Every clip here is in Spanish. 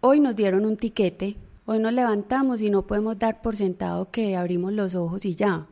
hoy nos dieron un tiquete, hoy nos levantamos y no podemos dar por sentado que abrimos los ojos y ya.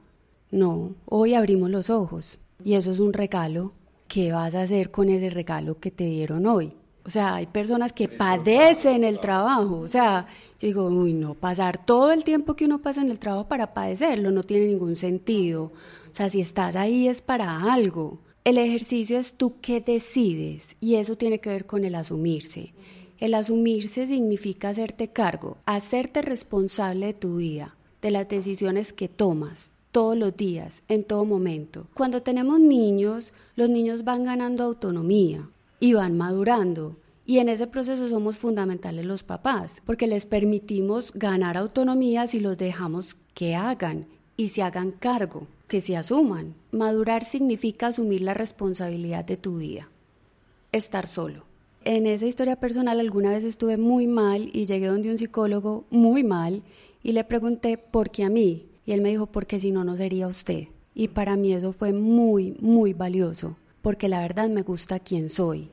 No, hoy abrimos los ojos y eso es un regalo. ¿Qué vas a hacer con ese regalo que te dieron hoy? O sea, hay personas que padecen el trabajo. O sea, yo digo, uy, no, pasar todo el tiempo que uno pasa en el trabajo para padecerlo no tiene ningún sentido. O sea, si estás ahí es para algo. El ejercicio es tú que decides y eso tiene que ver con el asumirse. El asumirse significa hacerte cargo, hacerte responsable de tu vida, de las decisiones que tomas todos los días, en todo momento. Cuando tenemos niños, los niños van ganando autonomía y van madurando. Y en ese proceso somos fundamentales los papás, porque les permitimos ganar autonomía si los dejamos que hagan y se hagan cargo, que se asuman. Madurar significa asumir la responsabilidad de tu vida, estar solo. En esa historia personal alguna vez estuve muy mal y llegué donde un psicólogo muy mal y le pregunté por qué a mí. Y él me dijo, porque si no, no sería usted. Y para mí eso fue muy, muy valioso porque la verdad me gusta quién soy.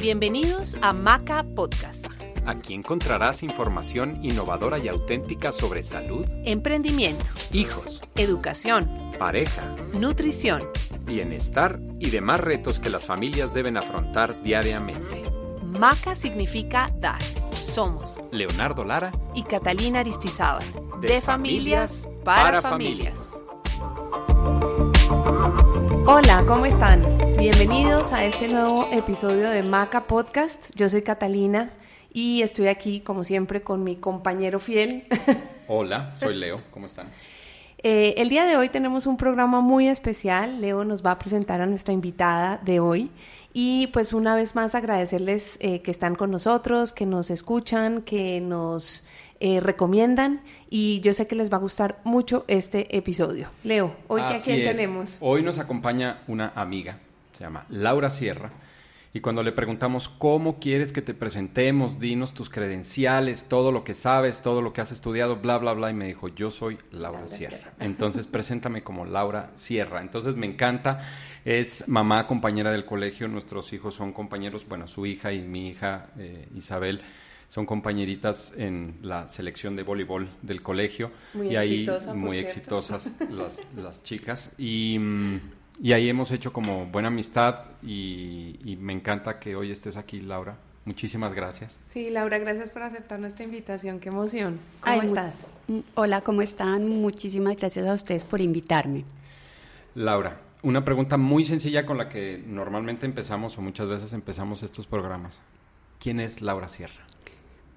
Bienvenidos a Maca Podcast. Aquí encontrarás información innovadora y auténtica sobre salud, emprendimiento, hijos, educación, pareja, nutrición, bienestar y demás retos que las familias deben afrontar diariamente. Maca significa dar. Somos Leonardo Lara y Catalina Aristizábal. De, familias para, familias. Hola, ¿cómo están? Bienvenidos a este nuevo episodio de Maca Podcast. Yo soy Catalina y estoy aquí, como siempre, con mi compañero fiel. Hola, soy Leo. ¿Cómo están? Eh, el día de hoy tenemos un programa muy especial. Leo nos va a presentar a nuestra invitada de hoy. Y pues una vez más agradecerles eh, que están con nosotros, que nos escuchan, que nos eh, recomiendan y yo sé que les va a gustar mucho este episodio. Leo, hoy a quién tenemos. Hoy nos acompaña una amiga, se llama Laura Sierra. Y cuando le preguntamos cómo quieres que te presentemos, dinos tus credenciales, todo lo que sabes, todo lo que has estudiado, bla, bla, bla, y me dijo, yo soy Laura, Sierra. Entonces, preséntame como Laura Sierra. Entonces, me encanta. Es mamá, compañera del colegio. Nuestros hijos son compañeros, bueno, su hija y mi hija eh, Isabel son compañeritas en la selección de voleibol del colegio. Muy y ahí muy exitosas las, las chicas. Y, y, ahí hemos hecho como buena amistad y, me encanta que hoy estés aquí, Laura. Muchísimas gracias. Sí, Laura, gracias por aceptar nuestra invitación. Qué emoción. ¿Cómo estás? Hola, ¿cómo están? Muchísimas gracias a ustedes por invitarme. Laura, una pregunta muy sencilla con la que normalmente empezamos o muchas veces empezamos estos programas. ¿Quién es Laura Sierra?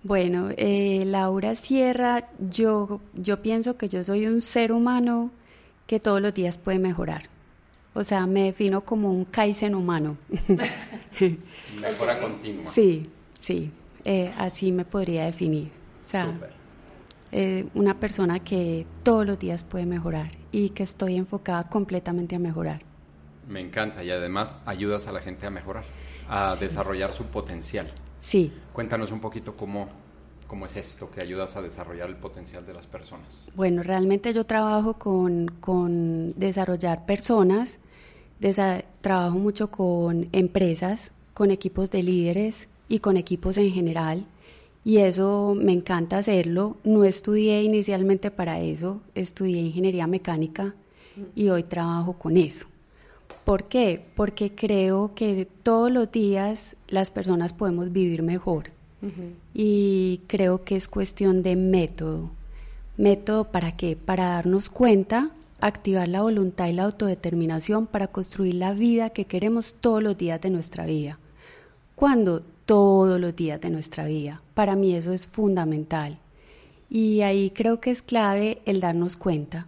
Bueno, eh, Laura Sierra, yo, yo pienso que yo soy un ser humano que todos los días puede mejorar. O sea, me defino como un Kaizen humano. Mejora continua. Sí, sí, eh, así me podría definir. O sea, eh, una persona que todos los días puede mejorar y que estoy enfocada completamente a mejorar. Me encanta y además ayudas a la gente a mejorar, a desarrollar su potencial. Sí. Cuéntanos un poquito cómo, cómo es esto que ayudas a desarrollar el potencial de las personas. Bueno, realmente yo trabajo con, con desarrollar personas, trabajo mucho con empresas, con equipos de líderes y con equipos en general. Y eso me encanta hacerlo. No estudié inicialmente para eso, estudié ingeniería mecánica y hoy trabajo con eso. ¿Por qué? Porque creo que todos los días las personas podemos vivir mejor. Y creo que es cuestión de método. ¿Método para qué? Para darnos cuenta, activar la voluntad y la autodeterminación para construir la vida que queremos todos los días de nuestra vida. ¿Cuándo? Todos los días de nuestra vida. Para mí eso es fundamental. Y ahí creo que es clave el darnos cuenta.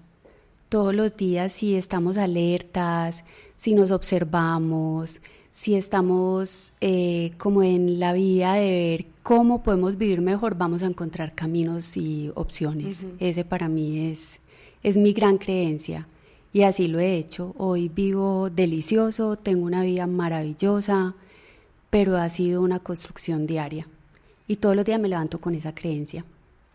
Todos los días si estamos alertas, si nos observamos, si estamos eh, como en la vía de ver cómo podemos vivir mejor, vamos a encontrar caminos y opciones. Ese para mí es, es mi gran creencia y así lo he hecho. Hoy vivo delicioso, tengo una vida maravillosa, pero ha sido una construcción diaria y todos los días me levanto con esa creencia.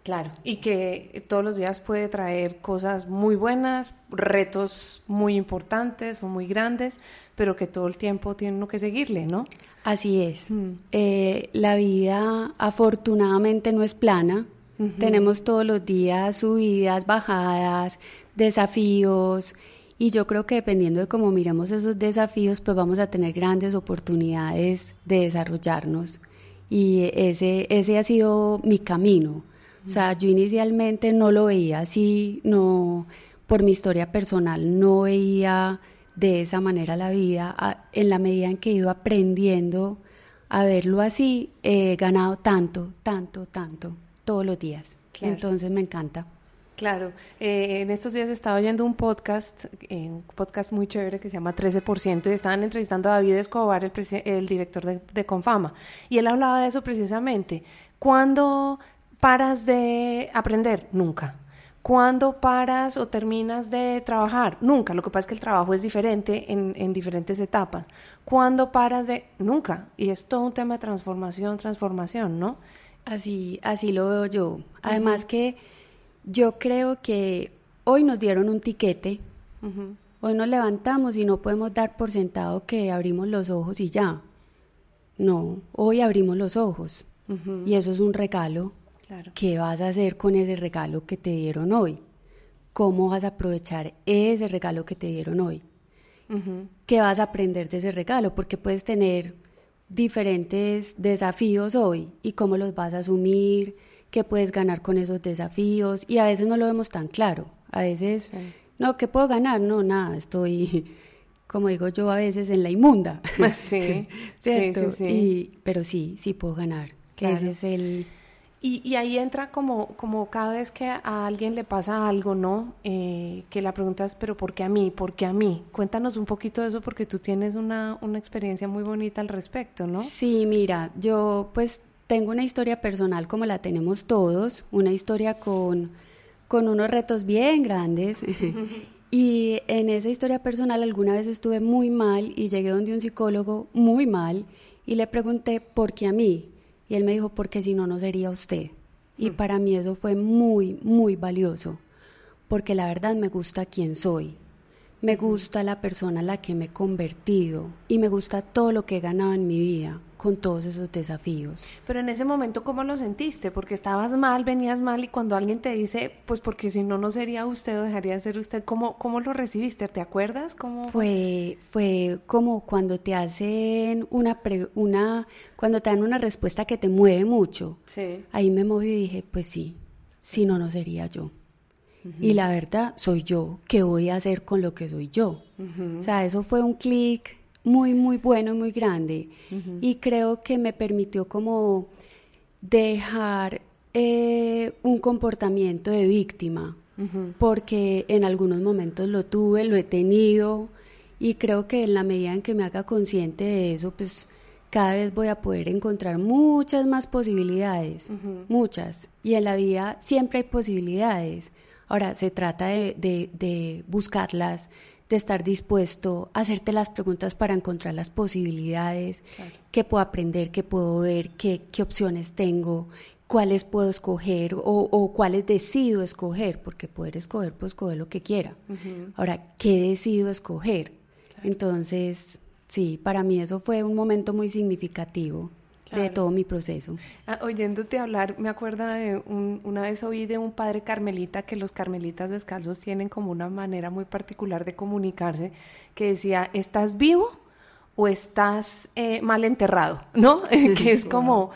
Claro, y que todos los días puede traer cosas muy buenas, retos muy importantes o muy grandes, pero que todo el tiempo tiene uno que seguirle, ¿no? Así es. Mm. Eh, la vida afortunadamente no es plana. Tenemos todos los días subidas, bajadas, desafíos. Y yo creo que dependiendo de cómo miremos esos desafíos, pues vamos a tener grandes oportunidades de desarrollarnos. Y ese, ese ha sido mi camino o sea, yo inicialmente no lo veía así, no, por mi historia personal, no veía de esa manera la vida. En la medida en que he ido aprendiendo a verlo así, he ganado tanto, tanto, tanto, todos los días. Entonces me encanta. Claro, eh, en estos días estaba oyendo un podcast, un podcast muy chévere que se llama 13% y estaban entrevistando a David Escobar, el, el director de, de, Confama, y él hablaba de eso precisamente. Cuando paras de aprender? Nunca. ¿Cuándo paras o terminas de trabajar? Nunca. Lo que pasa es que el trabajo es diferente en, diferentes etapas. ¿Cuándo paras de...? Nunca. Y es todo un tema de transformación, transformación, ¿no? Así, así lo veo yo. Además que yo creo que hoy nos dieron un tiquete, hoy nos levantamos y no podemos dar por sentado que abrimos los ojos y ya. No, hoy abrimos los ojos y eso es un regalo ¿Qué vas a hacer con ese regalo que te dieron hoy? ¿Cómo vas a aprovechar ese regalo que te dieron hoy? ¿Qué vas a aprender de ese regalo? Porque puedes tener diferentes desafíos hoy y cómo los vas a asumir, qué puedes ganar con esos desafíos y a veces no lo vemos tan claro. A veces, no, ¿qué puedo ganar? No, nada, estoy, como digo yo a veces, en la inmunda. Sí, ¿cierto? sí, pero sí, sí puedo ganar, que ese es el y, ahí entra como, como cada vez que a alguien le pasa algo, ¿no? Eh, que la pregunta es, pero ¿por qué a mí? ¿Por qué a mí? Cuéntanos un poquito de eso porque tú tienes una, una experiencia muy bonita al respecto, ¿no? Sí, mira, yo pues tengo una historia personal como la tenemos todos, una historia con, con unos retos bien grandes. y en esa historia personal alguna vez estuve muy mal y llegué donde un psicólogo muy mal y le pregunté, ¿por qué a mí? Y él me dijo, porque si no, no sería usted. Y mm. para mí eso fue muy, muy valioso, porque la verdad me gusta quién soy, me gusta la persona a la que me he convertido y me gusta todo lo que he ganado en mi vida con todos esos desafíos. Pero en ese momento, ¿cómo lo sentiste? Porque estabas mal, venías mal y cuando alguien te dice, pues porque si no, no sería usted o dejaría de ser usted, ¿cómo, cómo lo recibiste? ¿Te acuerdas? ¿Cómo... Fue, fue como cuando te hacen una, una, cuando te dan una respuesta que te mueve mucho. Sí. Ahí me moví y dije, pues sí, si no, no sería yo. Y la verdad, soy yo. ¿Qué voy a hacer con lo que soy yo? O sea, eso fue un clic muy, muy bueno y muy grande. Y creo que me permitió como dejar eh, un comportamiento de víctima, porque en algunos momentos lo tuve, lo he tenido, y creo que en la medida en que me haga consciente de eso, pues cada vez voy a poder encontrar muchas más posibilidades, muchas. Y en la vida siempre hay posibilidades. Ahora, se trata de, de buscarlas, de estar dispuesto a hacerte las preguntas para encontrar las posibilidades, qué puedo aprender, qué puedo ver, qué, qué opciones tengo, cuáles puedo escoger o, o, cuáles decido escoger, porque poder escoger, pues escoger lo que quiera. Ahora, ¿qué decido escoger? Entonces, sí, para mí eso fue un momento muy significativo de todo mi proceso. Ah, oyéndote hablar, me acuerdo de una vez oí de un padre carmelita que los carmelitas descalzos tienen como una manera muy particular de comunicarse, que decía, ¿estás vivo o estás eh, mal enterrado? ¿No? que es como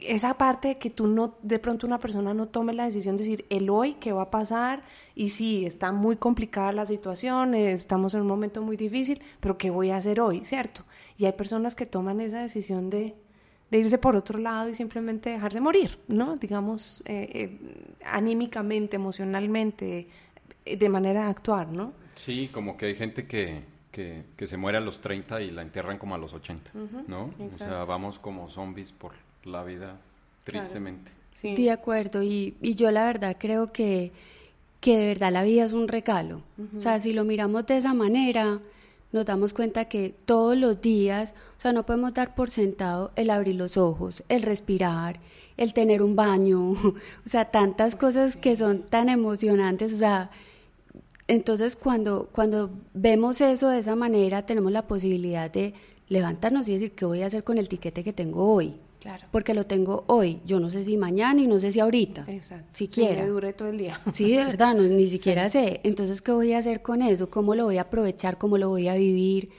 esa parte de que tú no, de pronto una persona no tome la decisión de decir el hoy, qué va a pasar, y sí, está muy complicada la situación, estamos en un momento muy difícil, pero ¿qué voy a hacer hoy? ¿Cierto? Y hay personas que toman esa decisión de de irse por otro lado y simplemente dejarse morir, ¿no? Digamos, eh, eh, anímicamente, emocionalmente, eh, de manera de actuar, ¿no? Sí, como que hay gente que, que, que se muere a los 30 y la entierran como a los 80, ¿no? O sea, vamos como zombies por la vida, tristemente. Sí. de acuerdo, y, y, yo la verdad creo que, que de verdad la vida es un regalo. O sea, si lo miramos de esa manera, nos damos cuenta que todos los días, o sea, no podemos dar por sentado el abrir los ojos, el respirar, el tener un baño, o sea, tantas cosas que son tan emocionantes, o sea, entonces cuando, cuando vemos eso de esa manera, tenemos la posibilidad de levantarnos y decir, ¿qué voy a hacer con el tiquete que tengo hoy? Claro. Porque lo tengo hoy. Yo no sé si mañana y no sé si ahorita. Exacto. Siquiera. Sí, dure todo el día. Sí, de verdad, no, ni siquiera sé. Entonces, ¿qué voy a hacer con eso? ¿Cómo lo voy a aprovechar? ¿Cómo lo voy a vivir?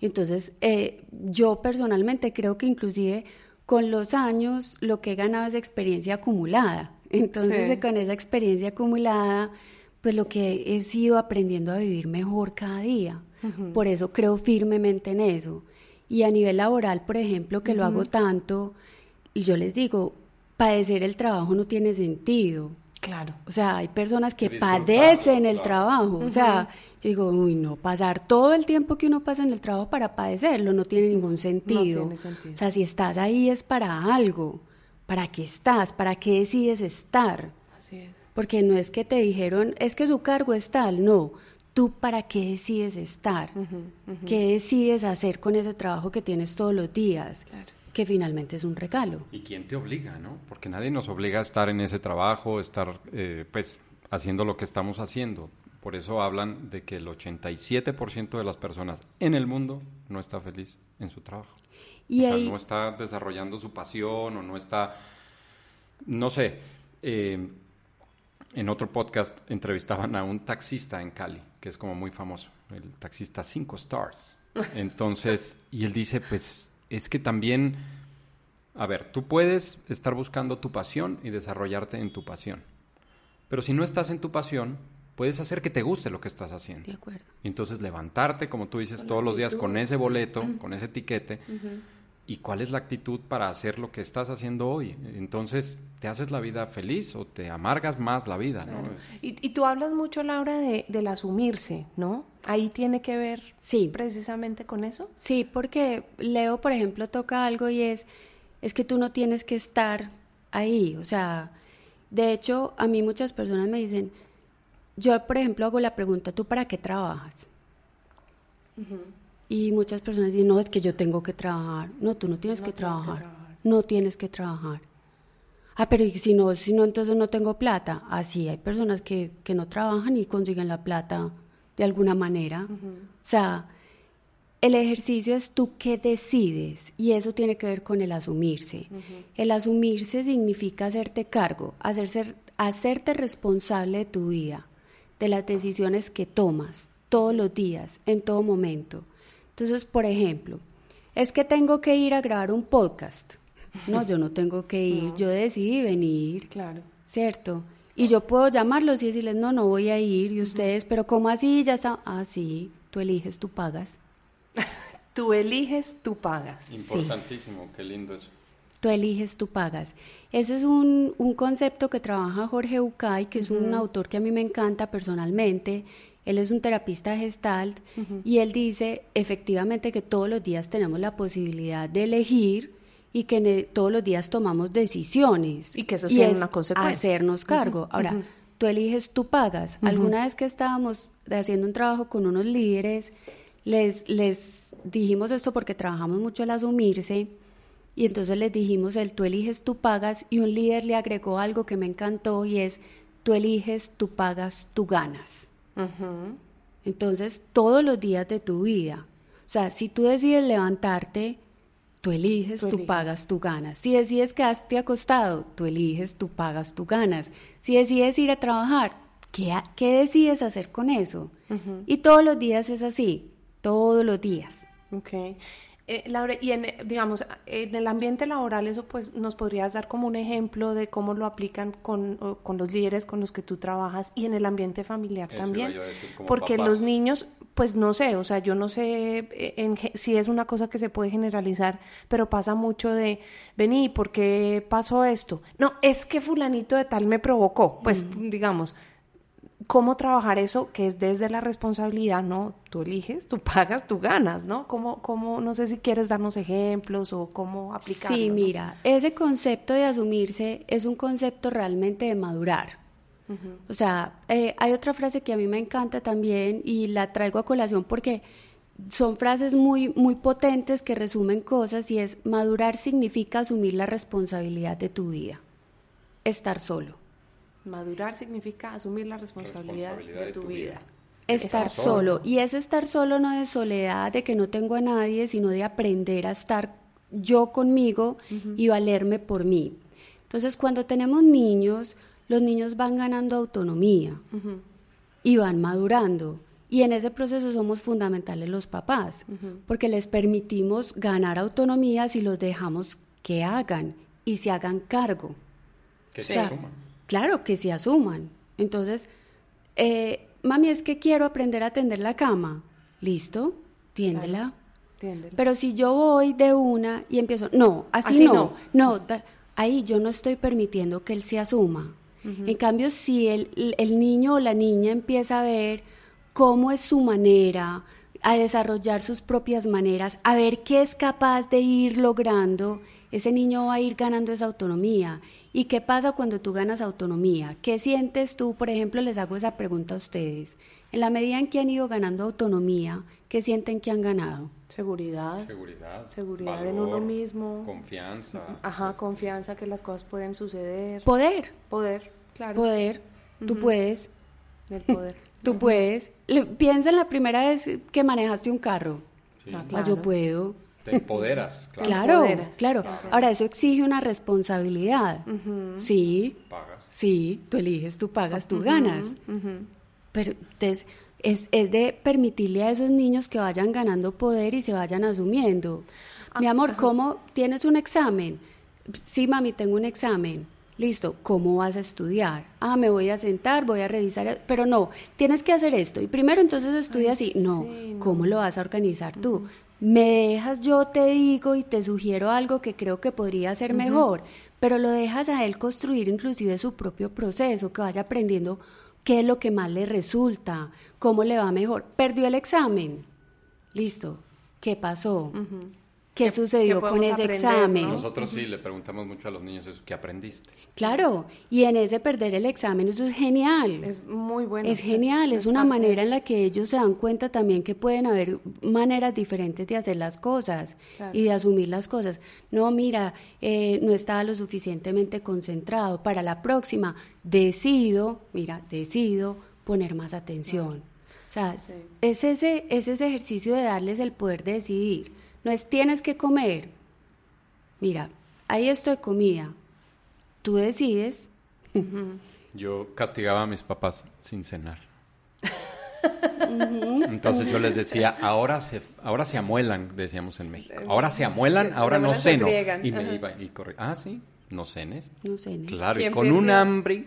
Entonces, eh, yo personalmente creo que inclusive con los años lo que he ganado es experiencia acumulada. Entonces, con esa experiencia acumulada, pues lo que he sido aprendiendo a vivir mejor cada día. Por eso creo firmemente en eso. Y a nivel laboral, por ejemplo, que lo hago tanto, y yo les digo, padecer el trabajo no tiene sentido. Claro. O sea, hay personas que padecen el trabajo. O sea, yo digo, uy, no, pasar todo el tiempo que uno pasa en el trabajo para padecerlo no tiene ningún sentido. No tiene sentido. O sea, si estás ahí es para algo. ¿Para qué estás? ¿Para qué decides estar? Así es. Porque no es que te dijeron, es que su cargo es tal, no tú para qué decides estar, qué decides hacer con ese trabajo que tienes todos los días, que finalmente es un regalo. ¿Y quién te obliga, no? Porque nadie nos obliga a estar en ese trabajo, estar, eh, pues, haciendo lo que estamos haciendo. Por eso hablan de que el 87% de las personas en el mundo no está feliz en su trabajo. Y o sea, no está desarrollando su pasión o no está, no sé, eh, en otro podcast entrevistaban a un taxista en Cali, que es como muy famoso, el taxista 5 stars. Entonces, y él dice, pues es que también, a ver, tú puedes estar buscando tu pasión y desarrollarte en tu pasión, pero si no estás en tu pasión, puedes hacer que te guste lo que estás haciendo. De acuerdo. Y entonces levantarte, como tú dices, todos los días con ese boleto, con ese etiquete, y cuál es la actitud para hacer lo que estás haciendo hoy. Entonces, ¿te haces la vida feliz o te amargas más la vida? ¿no? Y, tú hablas mucho, Laura, de, del asumirse, ¿no? Ahí tiene que ver sí. precisamente con eso. Sí, porque Leo, por ejemplo, toca algo y es, es que tú no tienes que estar ahí. O sea, de hecho, a mí muchas personas me dicen, yo, por ejemplo, hago la pregunta, ¿tú para qué trabajas? Y muchas personas dicen, no, es que yo tengo que trabajar. No, tú no tienes, que, trabajar. No tienes que trabajar. Ah, pero si no, si no, entonces no tengo plata. Así, hay personas que, que no trabajan y consiguen la plata de alguna manera. O sea, el ejercicio es tú que decides y eso tiene que ver con el asumirse. El asumirse significa hacerte cargo, hacerse, hacerte responsable de tu vida, de las decisiones que tomas todos los días, en todo momento. Entonces, por ejemplo, es que tengo que ir a grabar un podcast. No, yo no tengo que ir, yo decidí venir. Claro. ¿Cierto? Y yo puedo llamarlos y decirles, no, no voy a ir. Y ustedes, pero ¿cómo así? Ya está. Ah, sí, tú eliges, tú pagas. tú eliges, tú pagas. Importantísimo, qué lindo eso. Tú eliges, tú pagas. Ese es un, un concepto que trabaja Jorge Ucay, que es un autor que a mí me encanta personalmente él es un terapista gestalt y él dice efectivamente que todos los días tenemos la posibilidad de elegir y que todos los días tomamos decisiones. Y que eso sea una consecuencia. Hacernos cargo. Ahora, tú eliges, tú pagas. Alguna vez que estábamos haciendo un trabajo con unos líderes, les, les dijimos esto porque trabajamos mucho el asumirse. Y entonces les dijimos el tú eliges, tú pagas. Y un líder le agregó algo que me encantó y es tú eliges, tú pagas, tú ganas. Entonces, todos los días de tu vida, o sea, si tú decides levantarte, tú eliges, tú, pagas, tú ganas. Si decides quedarte acostado, tú eliges, tú pagas, tú ganas. Si decides ir a trabajar, ¿qué, qué decides hacer con eso? Y todos los días es así, todos los días. Okay. Eh, Laura, y en, digamos, en el ambiente laboral, eso pues nos podrías dar como un ejemplo de cómo lo aplican con, con los líderes con los que tú trabajas y en el ambiente familiar también. Porque los niños, pues no sé, o sea, yo no sé eh, en, si es una cosa que se puede generalizar, pero pasa mucho de, vení, ¿por qué pasó esto? No, es que fulanito de tal me provocó, pues mm. digamos cómo trabajar eso que es desde la responsabilidad, ¿no? Tú eliges, tú pagas, tú ganas, ¿no? ¿Cómo, cómo no sé si quieres darnos ejemplos o cómo aplicarlo? Sí, mira, ese concepto de asumirse es un concepto realmente de madurar. O sea, eh, hay otra frase que a mí me encanta también y la traigo a colación porque son frases muy, muy potentes que resumen cosas y es madurar significa asumir la responsabilidad de tu vida, estar solo. Madurar significa asumir la responsabilidad, de, tu, vida. Estar, solo. Y es estar solo no de soledad, de que no tengo a nadie, sino de aprender a estar yo conmigo y valerme por mí. Entonces, cuando tenemos niños, los niños van ganando autonomía y van madurando. Y en ese proceso somos fundamentales los papás, porque les permitimos ganar autonomía si los dejamos que hagan y se hagan cargo. Que se asuman. Claro, que se asuman. Entonces, eh, mami, es que quiero aprender a tender la cama. Listo, tiéndela. Pero si yo voy de una y empiezo, no, así, no, no, ahí yo no estoy permitiendo que él se asuma. En cambio, si el, el niño o la niña empieza a ver cómo es su manera, a desarrollar sus propias maneras, a ver qué es capaz de ir logrando, ese niño va a ir ganando esa autonomía. ¿Y qué pasa cuando tú ganas autonomía? ¿Qué sientes tú? Por ejemplo, les hago esa pregunta a ustedes. En la medida en que han ido ganando autonomía, ¿qué sienten que han ganado? Seguridad. Seguridad. Seguridad en uno mismo. Confianza. Ajá, este, confianza que las cosas pueden suceder. Poder. Poder, claro. Poder. Tú puedes. El poder. Tú puedes. piensa en la primera vez que manejaste un carro. Ah, ah, yo puedo. Te empoderas, claro. Claro, Ahora, eso exige una responsabilidad. Sí. Pagas. Sí, tú eliges, tú pagas, tú ganas. Pero entonces, es, es de permitirle a esos niños que vayan ganando poder y se vayan asumiendo. Ah, Mi amor, ¿cómo tienes un examen? Sí, mami, tengo un examen. Listo, ¿cómo vas a estudiar? Ah, me voy a sentar, voy a revisar, pero no, tienes que hacer esto. Y primero entonces estudias y no, ¿cómo lo vas a organizar tú? Me dejas, yo te digo y te sugiero algo que creo que podría ser mejor, pero lo dejas a él construir inclusive su propio proceso, que vaya aprendiendo qué es lo que más le resulta, cómo le va mejor. Perdió el examen. Listo. ¿Qué pasó? ¿Qué, sucedió con ese examen? Nosotros sí le preguntamos mucho a los niños eso, ¿qué aprendiste? Claro, y en ese perder el examen eso es genial. Es muy bueno. Es genial, es, una manera en la que ellos se dan cuenta también que pueden haber maneras diferentes de hacer las cosas y de asumir las cosas. No, mira, eh, no estaba lo suficientemente concentrado. Para la próxima, decido, mira, decido poner más atención. O sea, es, ese, es ese ejercicio de darles el poder de decidir no es tienes que comer. Mira, hay esto de comida. Tú decides. Yo castigaba a mis papás sin cenar. Entonces yo les decía, ahora se, ahora se amuelan, decíamos en México. Ahora se amuelan, ahora no ceno. Y me iba y corría. Ah, sí, no cenes. No cenes. Claro, y con un hambre,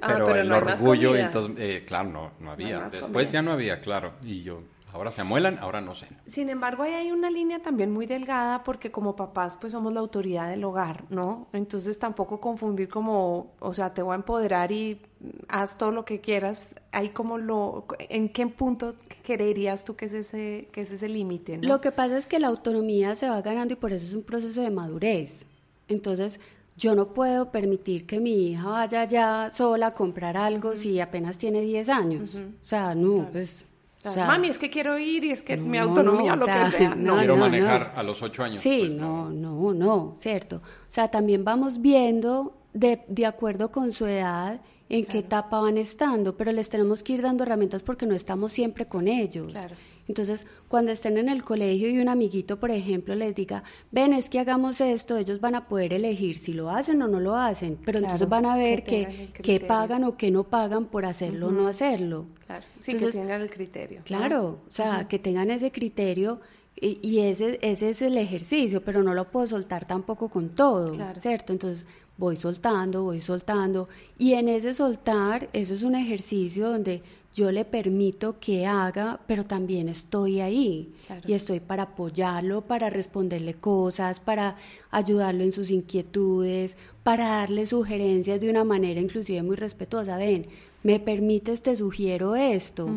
ah, pero, el orgullo, entonces, eh, claro, no, no había. Después ya no había, claro. Y yo, Ahora se amuelan, ahora no sé. Sin embargo, ahí hay una línea también muy delgada porque como papás pues somos la autoridad del hogar, ¿no? Entonces tampoco confundir como, o sea, te voy a empoderar y haz todo lo que quieras. Hay como lo, ¿en qué punto creerías tú que es ese, que es ese límite? Lo que pasa es que la autonomía se va ganando y por eso es un proceso de madurez. Entonces, yo no puedo permitir que mi hija vaya ya sola a comprar algo si apenas tiene 10 años. O sea, no, pues Mami, es que quiero ir y es que mi autonomía, lo que sea. No, quiero manejar a los ocho años. Sí, pues, no, no, no, cierto. O sea, también vamos viendo de, de acuerdo con su edad en qué etapa van estando, pero les tenemos que ir dando herramientas porque no estamos siempre con ellos. Claro. Entonces, cuando estén en el colegio y un amiguito, por ejemplo, les diga, ven, es que hagamos esto, ellos van a poder elegir si lo hacen o no lo hacen, pero entonces van a ver que, que, pagan o que no pagan por hacerlo o no hacerlo. Claro, sí, que tengan el criterio. Claro, o sea, que tengan ese criterio y, y, ese, ese es el ejercicio, pero no lo puedo soltar tampoco con todo, ¿cierto? Entonces, voy soltando, voy soltando, y en ese soltar, eso es un ejercicio donde yo le permito que haga, pero también estoy ahí y estoy para apoyarlo, para responderle cosas, para ayudarlo en sus inquietudes, para darle sugerencias de una manera inclusive muy respetuosa. Ven, me permites, te sugiero esto.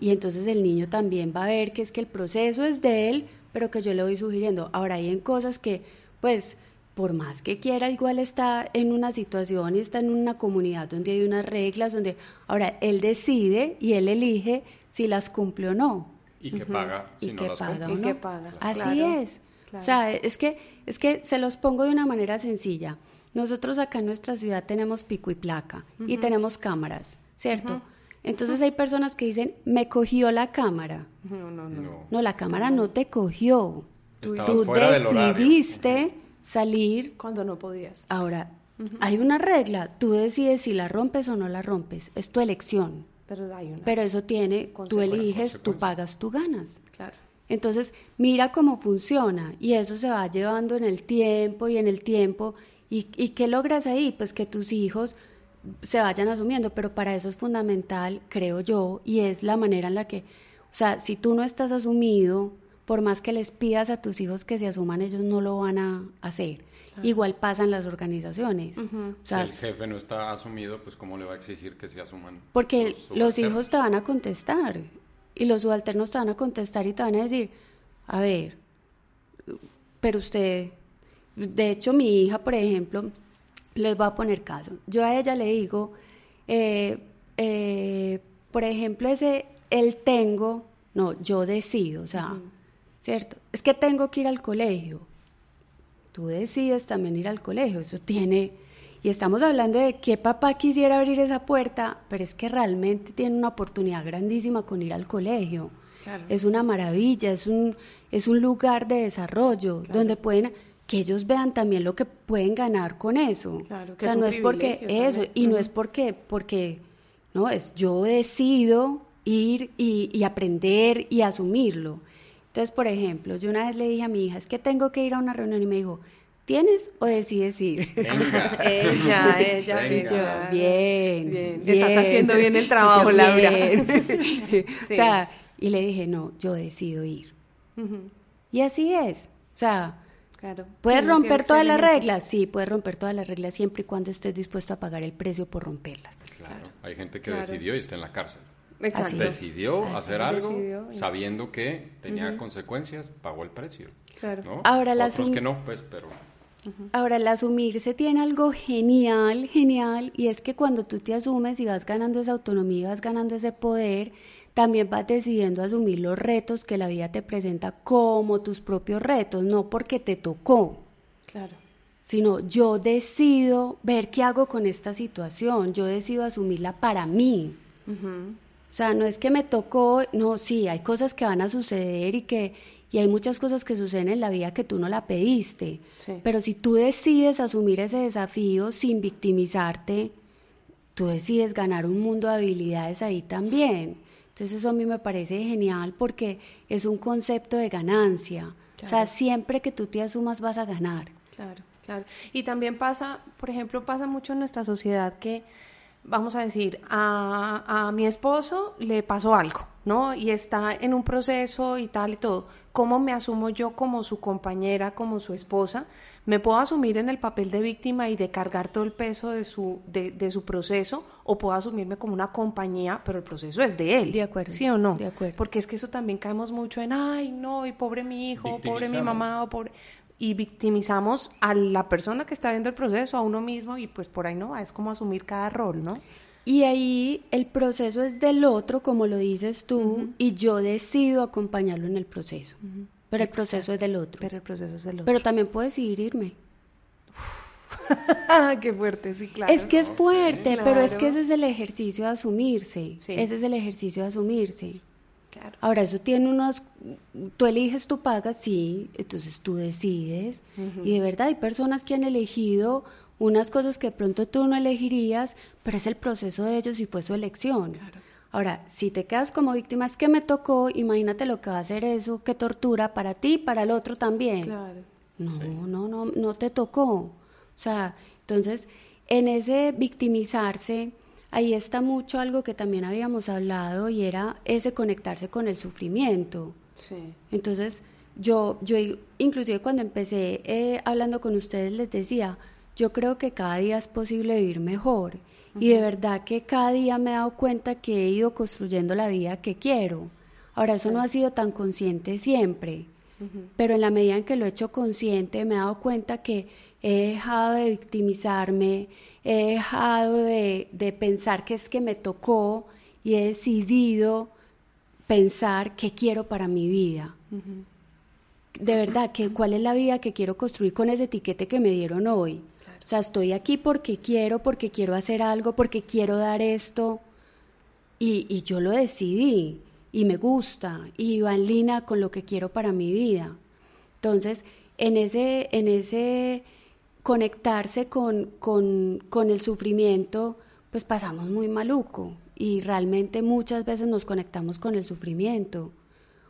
Y entonces el niño también va a ver que es que el proceso es de él, pero que yo le voy sugiriendo. Ahora hay en cosas que, pues, por más que quiera, igual está en una situación y está en una comunidad donde hay unas reglas, donde ahora él decide y él elige si las cumple o no. Y que paga si y no que las paga o Y no. que paga, Así claro, es. claro. O sea, es que, es que se los pongo de una manera sencilla. Nosotros acá en nuestra ciudad tenemos pico y placa y tenemos cámaras, ¿cierto? Entonces hay personas que dicen, me cogió la cámara. No, no, no. No. No, la cámara no te cogió. Estabas Tú fuera del horario. decidiste salir. Cuando no podías. Ahora, hay una regla. Tú decides si la rompes o no la rompes. Es tu elección. Pero hay una. Pero eso tiene, tú eliges, tú pagas, tú ganas. claro. Entonces, mira cómo funciona y eso se va llevando en el tiempo y en el tiempo. ¿Y, y qué logras ahí? Pues que tus hijos se vayan asumiendo, pero para eso es fundamental, creo yo, y es la manera en la que, o sea, si tú no estás asumido, por más que les pidas a tus hijos que se asuman, ellos no lo van a hacer. Igual pasa en las organizaciones. O Si sea, el jefe no está asumido, pues cómo le va a exigir que se asuman. porque los hijos te van a contestar y los subalternos te van a contestar y te van a decir, a ver, pero usted, de hecho mi hija, por ejemplo, les va a poner caso. Yo a ella le digo, eh, eh, por ejemplo, ese el tengo, no, yo decido, o sea, ¿cierto? Es que tengo que ir al colegio. Tú decides también ir al colegio, eso tiene... Y estamos hablando de que papá quisiera abrir esa puerta, pero es que realmente tiene una oportunidad grandísima con ir al colegio. Claro. Es una maravilla, es un, es un lugar de desarrollo donde pueden que ellos vean también lo que pueden ganar con eso. Claro, que o sea, es no es porque eso, también. y no es porque, porque, no, es yo decido ir y, y aprender y asumirlo. Entonces, por ejemplo, yo una vez le dije a mi hija, es que tengo que ir a una reunión y me dijo, ¿tienes o decides ir? Venga. Ella, ella, Venga. Yo, bien, Bien, bien. estás haciendo bien el trabajo, yo, Laura. bien. Sí. O sea, y le dije, no, yo decido ir. Y así es. O sea, Claro. ¿puedes Sí, romper todas las reglas? Sí, puedes romper todas las reglas siempre y cuando estés dispuesto a pagar el precio por romperlas. Claro. Hay gente que Claro. decidió y está en la cárcel. Exacto. Decidió Así hacer algo Decidió sabiendo que tenía consecuencias, pagó el precio. Claro. ¿no? Ahora, la Otros que no, pues, pero Ahora, el asumirse tiene algo genial, genial, y es que cuando tú te asumes y vas ganando esa autonomía, y vas ganando ese poder, también vas decidiendo asumir los retos que la vida te presenta como tus propios retos, no porque te tocó, Claro. sino yo decido ver qué hago con esta situación, yo decido asumirla para mí. O sea, no es que me tocó, no, sí, hay cosas que van a suceder y que y hay muchas cosas que suceden en la vida que tú no la pediste. Sí. Pero si tú decides asumir ese desafío sin victimizarte, tú decides ganar un mundo de habilidades ahí también. Entonces eso a mí me parece genial porque es un concepto de ganancia. O sea, siempre que tú te asumas vas a ganar. Claro, claro. Y también pasa, por ejemplo, pasa mucho en nuestra sociedad que, vamos a decir, a, a mi esposo le pasó algo, ¿no? Y está en un proceso y tal y todo. ¿Cómo me asumo yo como su compañera, como su esposa? ¿Me puedo asumir en el papel de víctima y de cargar todo el peso de su, de, de su proceso? ¿O puedo asumirme como una compañía, pero el proceso es de él? De acuerdo, ¿Sí o no? de acuerdo. Porque es que eso también caemos mucho en, ay, no, y pobre mi hijo, pobre mi mamá, o pobre... Y victimizamos a la persona que está viendo el proceso, a uno mismo, y pues por ahí no va, es como asumir cada rol, ¿no? Y ahí el proceso es del otro, como lo dices tú, y yo decido acompañarlo en el proceso. Pero el proceso es del otro. Pero el proceso es del otro. Pero también puedo decidir irme. Qué fuerte, sí, claro. Es que es fuerte, pero es que ese es el ejercicio de asumirse. Sí. Ese es el ejercicio de asumirse. Claro. Ahora, eso tiene unos... Tú eliges, tú pagas, sí, entonces tú decides. Y de verdad hay personas que han elegido unas cosas que de pronto tú no elegirías, pero es el proceso de ellos y fue su elección. Ahora, si te quedas como víctima, es que me tocó, imagínate lo que va a hacer eso, qué tortura para ti y para el otro también. Claro. No, no, no, no te tocó. O sea, entonces, en ese victimizarse, ahí está mucho algo que también habíamos hablado y era ese conectarse con el sufrimiento. Sí. Entonces, yo, yo inclusive cuando empecé eh, hablando con ustedes les decía, yo creo que cada día es posible vivir mejor. Y de verdad que cada día me he dado cuenta que he ido construyendo la vida que quiero. Ahora, eso no ha sido tan consciente siempre, pero en la medida en que lo he hecho consciente, me he dado cuenta que he dejado de victimizarme, he dejado de, de pensar que es que me tocó y he decidido pensar qué quiero para mi vida. De verdad, que, ¿cuál es la vida que quiero construir con ese etiquete que me dieron hoy? O sea, estoy aquí porque quiero, porque quiero hacer algo, porque quiero dar esto. Y, y yo lo decidí y me gusta y va en línea con lo que quiero para mi vida. Entonces, en ese, en ese conectarse con, con, con el sufrimiento, pues pasamos muy maluco y realmente muchas veces nos conectamos con el sufrimiento.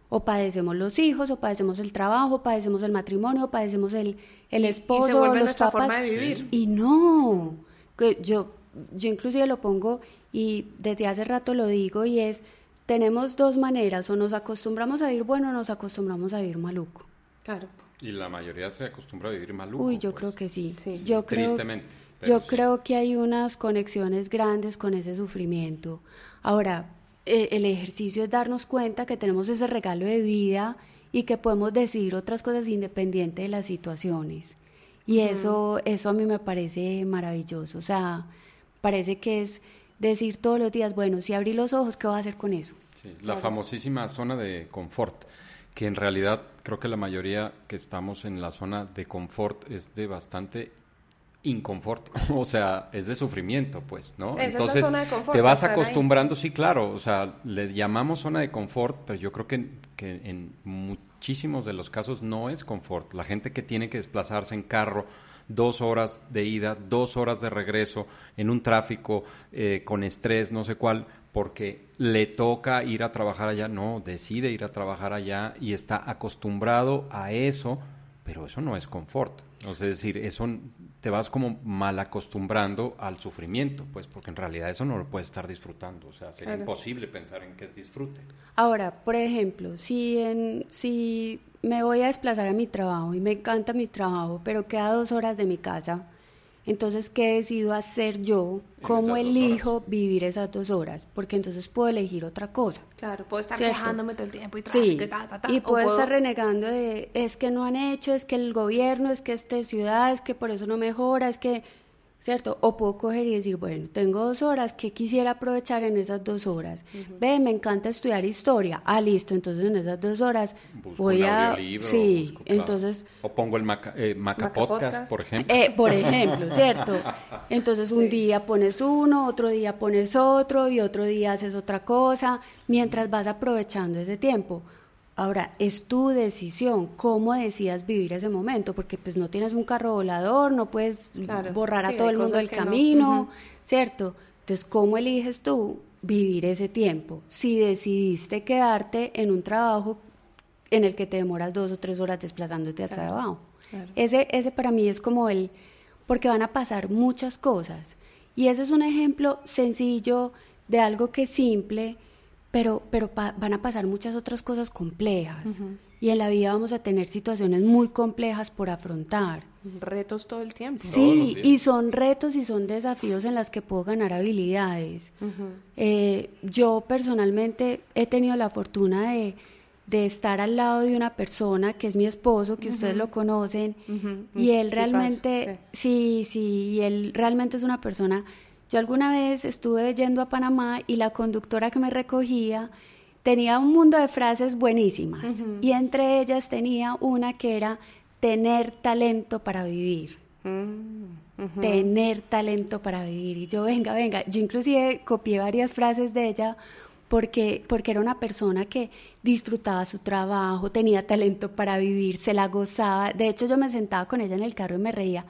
O padecemos los hijos, o padecemos el trabajo, o padecemos el matrimonio, o padecemos el, el esposo, y se vuelve los nuestra papás. forma de vivir. Y no, que yo, yo inclusive lo pongo y desde hace rato lo digo y es, tenemos dos maneras, o nos acostumbramos a vivir bueno o nos acostumbramos a vivir maluco. Claro. Y la mayoría se acostumbra a vivir maluco. Uy, yo pues. creo que sí. Sí. Yo creo, Tristemente, yo sí. creo que hay unas conexiones grandes con ese sufrimiento. Ahora, eh, el ejercicio es darnos cuenta que tenemos ese regalo de vida y que podemos decidir otras cosas independiente de las situaciones. Y eso, eso a mí me parece maravilloso. O sea, parece que es decir todos los días, bueno, si abrí los ojos, ¿qué voy a hacer con eso? Sí, la famosísima zona de confort, que en realidad creo que la mayoría que estamos en la zona de confort es de bastante inconfort, o sea, es de sufrimiento, pues, ¿no? Esa es la Entonces, zona de confort, te vas ahí. acostumbrando, sí, claro, o sea, le llamamos zona de confort, pero yo creo que, que en muchísimos de los casos no es confort. La gente que tiene que desplazarse en carro dos horas de ida, dos horas de regreso, en un tráfico, eh, con estrés, no sé cuál, porque le toca ir a trabajar allá, no, decide ir a trabajar allá y está acostumbrado a eso, pero eso no es confort. O sea, es decir, eso te vas como mal acostumbrando al sufrimiento, pues porque en realidad eso no lo puedes estar disfrutando, o sea, sería Claro. imposible pensar en que es disfrute. Ahora, por ejemplo, si, en, si me voy a desplazar a mi trabajo y me encanta mi trabajo, pero queda dos horas de mi casa, entonces, ¿qué decido hacer yo? ¿Cómo elijo vivir esas dos horas? Porque entonces puedo elegir otra cosa. Claro, puedo estar ¿Cierto? quejándome todo el tiempo y Sí, que ta, ta, ta, y puedo estar renegando de, es que no han hecho, es que el gobierno, es que esta ciudad, es que por eso no mejora, es que, ¿cierto? O puedo coger y decir, bueno, tengo dos horas, ¿qué quisiera aprovechar en esas dos horas? Ve, me encanta estudiar historia. Ah, listo, entonces en esas dos horas Busco voy un a... audiolibro, Sí, busco, claro. entonces... O pongo el Maca, eh, Maca Maca Podcast, Podcast. por ejemplo. Eh, por ejemplo, ¿cierto? Entonces un día pones uno, otro día pones otro y otro día haces otra cosa, mientras vas aprovechando ese tiempo. Ahora, es tu decisión cómo decidas vivir ese momento, porque pues no tienes un carro volador, no puedes Claro. borrar Sí, a todo el mundo del no. camino. ¿cierto? Entonces, ¿cómo eliges tú vivir ese tiempo? Si decidiste quedarte en un trabajo en el que te demoras dos o tres horas desplazándote Claro, trabajo. claro. Ese, ese para mí es como el, porque van a pasar muchas cosas. Y ese es un ejemplo sencillo de algo que es simple, pero, pero pa- van a pasar muchas otras cosas complejas. Y en la vida vamos a tener situaciones muy complejas por afrontar. retos todo el tiempo. Sí, y son retos y son desafíos en las que puedo ganar habilidades. Eh, yo personalmente he tenido la fortuna de, de estar al lado de una persona que es mi esposo, que ustedes lo conocen, y él realmente, sí, sí, y él realmente es una persona. Yo alguna vez estuve yendo a Panamá y la conductora que me recogía tenía un mundo de frases buenísimas, y entre ellas tenía una que era tener talento para vivir Mm, tener talento para vivir. Y yo, venga, venga, yo inclusive copié varias frases de ella porque, porque era una persona que disfrutaba su trabajo, tenía talento para vivir, se la gozaba. De hecho, yo me sentaba con ella en el carro y me reía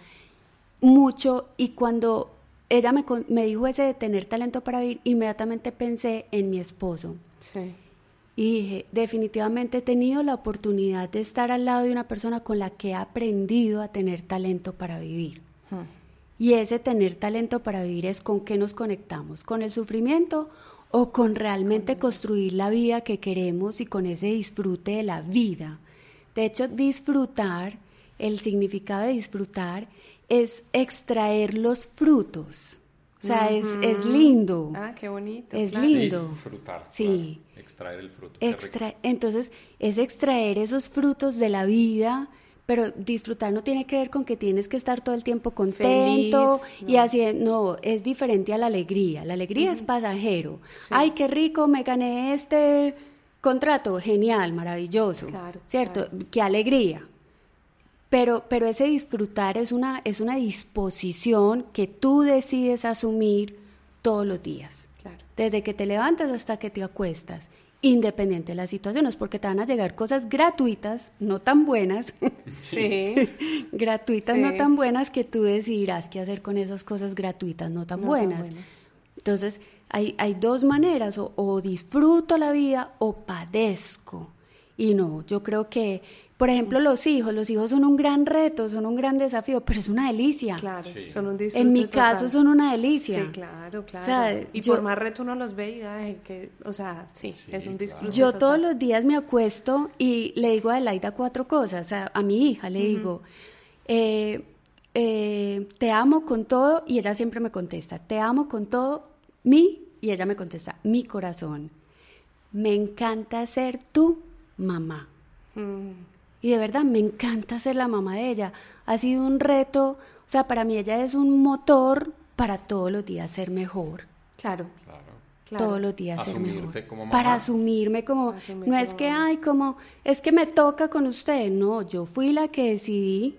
mucho. Y cuando ella me, me dijo ese de tener talento para vivir, inmediatamente pensé en mi esposo. sí. Y dije, definitivamente he tenido la oportunidad de estar al lado de una persona con la que he aprendido a tener talento para vivir. Hmm. Y ese tener talento para vivir es con qué nos conectamos, con el sufrimiento o con realmente construir la vida que queremos y con ese disfrute de la vida. De hecho, disfrutar, el significado de disfrutar es extraer los frutos. O sea, es, es lindo. Ah, qué bonito. Es claro. lindo. Disfrutar. Sí. claro. Extraer el fruto. Extra, entonces, es extraer esos frutos de la vida, pero disfrutar no tiene que ver con que tienes que estar todo el tiempo contento Feliz, y no. así, no, es diferente a la alegría. La alegría es pasajero. Ay, qué rico, me gané este contrato, genial, maravilloso, ¿cierto? Qué alegría. Pero, pero ese disfrutar es una, es una disposición que tú decides asumir todos los días. Desde que te levantas hasta que te acuestas, independiente de las situaciones, porque te van a llegar cosas gratuitas, no tan buenas. Sí. gratuitas, no tan buenas, que tú decidirás qué hacer con esas cosas gratuitas, no tan, buenas. Entonces, hay, hay dos maneras, o, disfruto la vida o padezco. Y no, yo creo que, por ejemplo, los hijos, los hijos son un gran reto, son un gran desafío, pero es una delicia. Claro, son un disfrute En mi caso son una delicia. Sí, claro, claro. y por más reto uno los ve y ay, que, o sea, sí, es un disfrute. Yo todos los días me acuesto y le digo a Elaida cuatro cosas, a, mi hija le digo, eh, eh, te amo con todo, y ella siempre me contesta, te amo con todo mi, y ella me contesta, mi corazón. Me encanta ser tu mamá. Mm. Y de verdad, me encanta ser la mamá de ella. Ha sido un reto, o sea, para mí ella es un motor para todos los días ser mejor. Claro. Claro. Todos los días ser mejor. Para asumirme como, no es que, ay, como, es que me toca con usted. No, yo fui la que decidí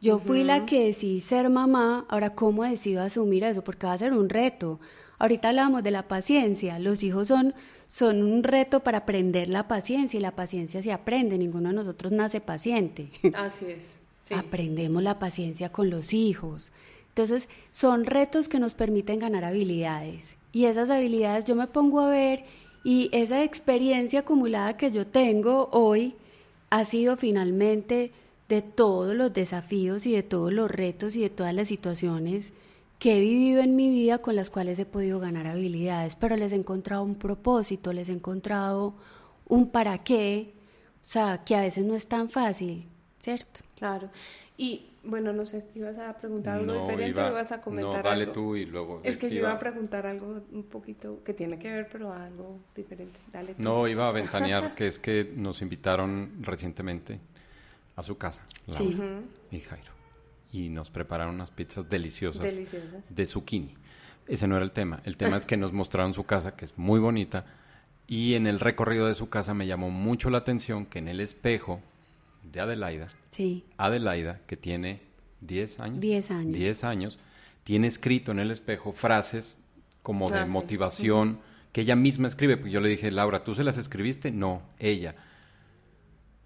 yo fui la que decidí ser mamá, ahora cómo decido asumir eso, porque va a ser un reto. Ahorita hablamos de la paciencia, los hijos son, son un reto para aprender la paciencia y la paciencia se aprende, ninguno de nosotros nace paciente. Así es. Aprendemos la paciencia con los hijos. Entonces, son retos que nos permiten ganar habilidades. Y esas habilidades yo me pongo a ver y esa experiencia acumulada que yo tengo hoy ha sido finalmente de todos los desafíos y de todos los retos y de todas las situaciones que he vivido en mi vida con las cuales he podido ganar habilidades, pero les he encontrado un propósito, les he encontrado un para qué, o sea, que a veces no es tan fácil, ¿cierto? Claro. Y bueno, no sé, ibas a preguntar algo diferente o ibas a comentar no, dale tú y luego... Es que yo iba a preguntar algo un poquito que tiene que ver, pero algo diferente. Dale tú. No, iba a ventanear, que es que nos invitaron recientemente a su casa, Laura y Jairo. Y nos prepararon unas pizzas deliciosas, de zucchini. Ese no era el tema. El tema es que nos mostraron su casa, que es muy bonita. Y en el recorrido de su casa me llamó mucho la atención que en el espejo de Adelaida, sí. Adelaida, que tiene 10 años, 10 años, 10 años, tiene escrito en el espejo frases como de motivación que ella misma escribe. Pues yo le dije, Laura, ¿tú se las escribiste? No, ella.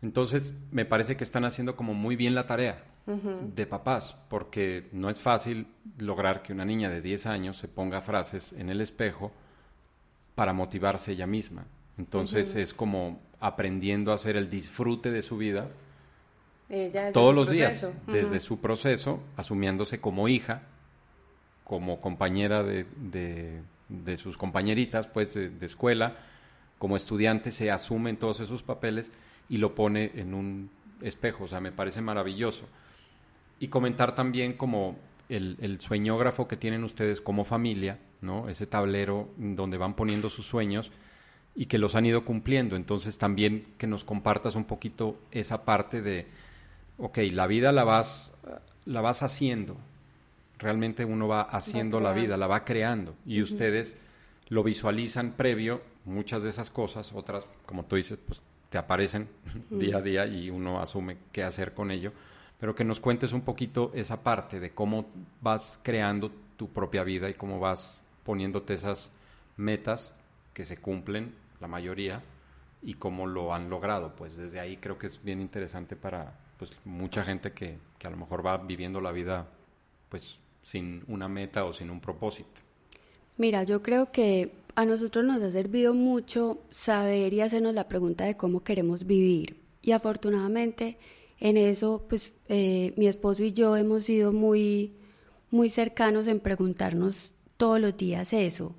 Entonces, me parece que están haciendo como muy bien la tarea de papás, porque no es fácil lograr que una niña de 10 años se ponga frases en el espejo para motivarse ella misma. Entonces, es como aprendiendo a hacer el disfrute de su vida todos los días, desde su proceso, asumiéndose como hija, como compañera de, de, sus compañeritas pues, de, de escuela, como estudiante, se asumen todos esos papeles y lo pone en un espejo, o sea, me parece maravilloso. Y comentar también como el, el sueñógrafo que tienen ustedes como familia, ¿no? Ese tablero donde van poniendo sus sueños y que los han ido cumpliendo. Entonces también que nos compartas un poquito esa parte de, ok, la vida la vas, la vas haciendo. Realmente uno va haciendo la vida, la va creando. Y ustedes lo visualizan previo, muchas de esas cosas, otras, como tú dices, pues te aparecen día a día y uno asume qué hacer con ello, pero que nos cuentes un poquito esa parte de cómo vas creando tu propia vida y cómo vas poniéndote esas metas que se cumplen, la mayoría, y cómo lo han logrado. Pues desde ahí creo que es bien interesante para pues, mucha gente que, que a lo mejor va viviendo la vida pues sin una meta o sin un propósito. Mira, yo creo que a nosotros nos ha servido mucho saber y hacernos la pregunta de cómo queremos vivir. Y afortunadamente en eso, pues eh, mi esposo y yo hemos sido muy, muy cercanos en preguntarnos todos los días eso.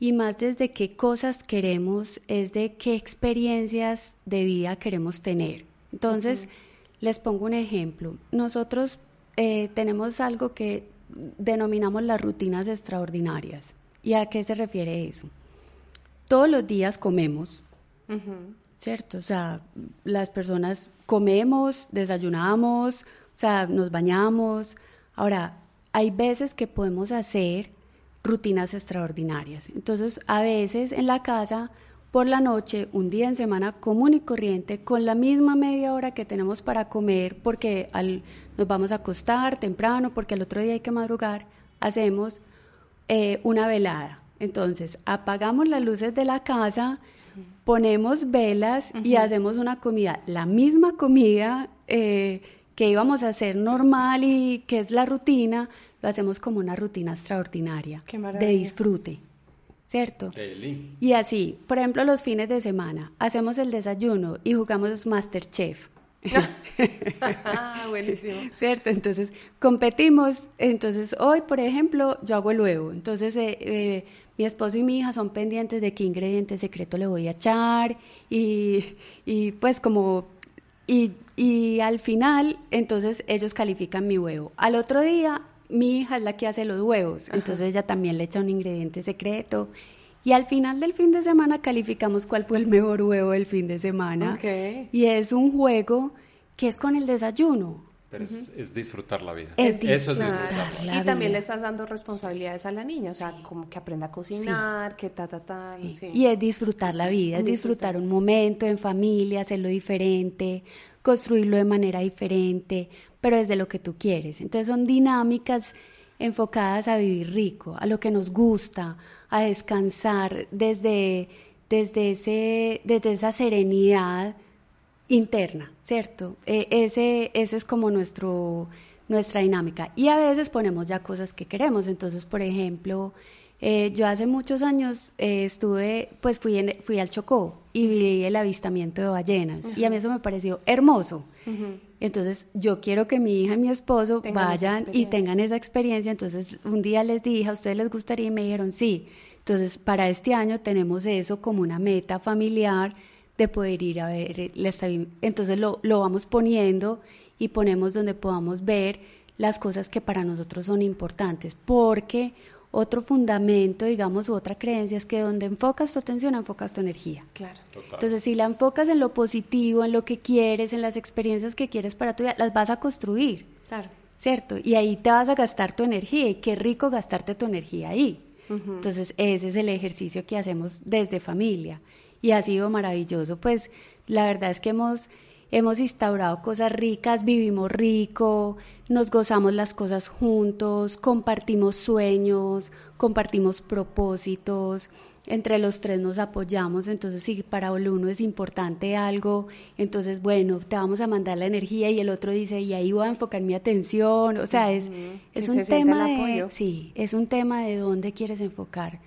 Y más desde qué cosas queremos, es de qué experiencias de vida queremos tener. Entonces, les pongo un ejemplo. Nosotros eh, tenemos algo que denominamos las rutinas extraordinarias. ¿Y a qué se refiere eso? Todos los días comemos, ¿cierto? O sea, las personas comemos, desayunamos, o sea, nos bañamos. Ahora, hay veces que podemos hacer rutinas extraordinarias. Entonces, a veces en la casa por la noche, un día en semana común y corriente, con la misma media hora que tenemos para comer, porque al, nos vamos a acostar temprano, porque al otro día hay que madrugar, hacemos eh, una velada. Entonces, apagamos las luces de la casa, ponemos velas y hacemos una comida, la misma comida eh, que íbamos a hacer normal y que es la rutina, lo hacemos como una rutina extraordinaria de disfrute. ¿cierto? Y así, por ejemplo, los fines de semana, hacemos el desayuno y jugamos Masterchef. ah, buenísimo. ¿Cierto? Entonces, competimos. Entonces, hoy, por ejemplo, yo hago el huevo. Entonces, eh, eh, mi esposo y mi hija son pendientes de qué ingrediente secreto le voy a echar. Y, y pues como... Y, y al final, entonces, ellos califican mi huevo. Al otro día, mi hija es la que hace los huevos, entonces ella también le echa un ingrediente secreto. Y al final del fin de semana calificamos cuál fue el mejor huevo del fin de semana. Y es un juego que es con el desayuno. Pero es, disfrutar la vida. Es Eso es disfrutar la Y también le estás dando responsabilidades a la niña, o sea, como que aprenda a cocinar, que ta, ta, ta. Y es disfrutar la vida, es disfrutar un momento en familia, hacerlo diferente, construirlo de manera diferente, pero desde lo que tú quieres. Entonces son dinámicas enfocadas a vivir rico, a lo que nos gusta, a descansar desde, desde, ese, desde esa serenidad interna, ¿cierto? E, ese, ese es como nuestro, nuestra dinámica. Y a veces ponemos ya cosas que queremos. Entonces, por ejemplo, eh, yo hace muchos años eh, estuve, pues fui, en, fui al Chocó y vi el avistamiento de ballenas y a mí eso me pareció hermoso. Entonces yo quiero que mi hija y mi esposo vayan y tengan esa experiencia. Entonces un día les dije, ¿a ustedes les gustaría? Y me dijeron, sí. Entonces para este año tenemos eso como una meta familiar de poder ir a ver. Entonces lo, lo vamos poniendo y ponemos donde podamos ver las cosas que para nosotros son importantes. Porque otro fundamento, digamos, u otra creencia es que donde enfocas tu atención, enfocas tu energía. Claro. Entonces, si la enfocas en lo positivo, en lo que quieres, en las experiencias que quieres para tu vida, las vas a construir. Claro. ¿Cierto? Y ahí te vas a gastar tu energía y qué rico gastarte tu energía ahí. Entonces, ese es el ejercicio que hacemos desde familia y ha sido maravilloso. Pues la verdad es que hemos hemos instaurado cosas ricas, vivimos rico, nos gozamos las cosas juntos, compartimos sueños, compartimos propósitos, entre los tres nos apoyamos, entonces si para uno es importante algo, entonces bueno, te vamos a mandar la energía y el otro dice, y ahí voy a enfocar mi atención, o sea, es, es un tema de, sí, es un tema de dónde quieres enfocar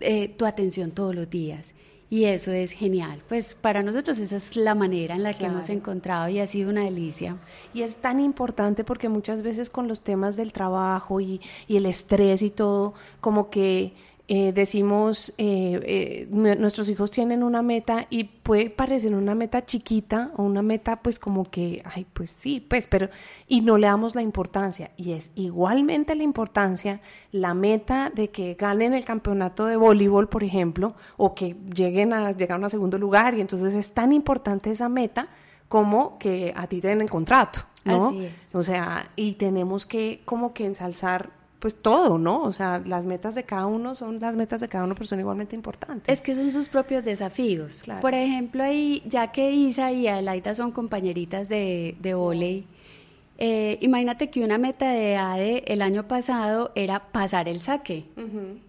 eh, tu atención todos los días. Y eso es genial. Pues para nosotros esa es la manera en la que hemos encontrado y ha sido una delicia. Y es tan importante porque muchas veces con los temas del trabajo y, y el estrés y todo, como que eh, decimos, eh, eh, nuestros hijos tienen una meta y puede parecer una meta chiquita o una meta pues como que, ay, pues sí, pues, pero, y no le damos la importancia. Y es igualmente la importancia la meta de que ganen el campeonato de voleibol, por ejemplo, o que lleguen a, llegar a segundo lugar. Y entonces es tan importante esa meta como que a ti te den el contrato, ¿no? O sea, y tenemos que como que ensalzar pues todo, ¿no? O sea, las metas de cada uno son las metas de cada uno, pero son igualmente importantes. Es que son sus propios desafíos. Por ejemplo, ahí, ya que Isa y Adelaida son compañeritas de, de volei, eh, imagínate que una meta de ADE el año pasado era pasar el saque.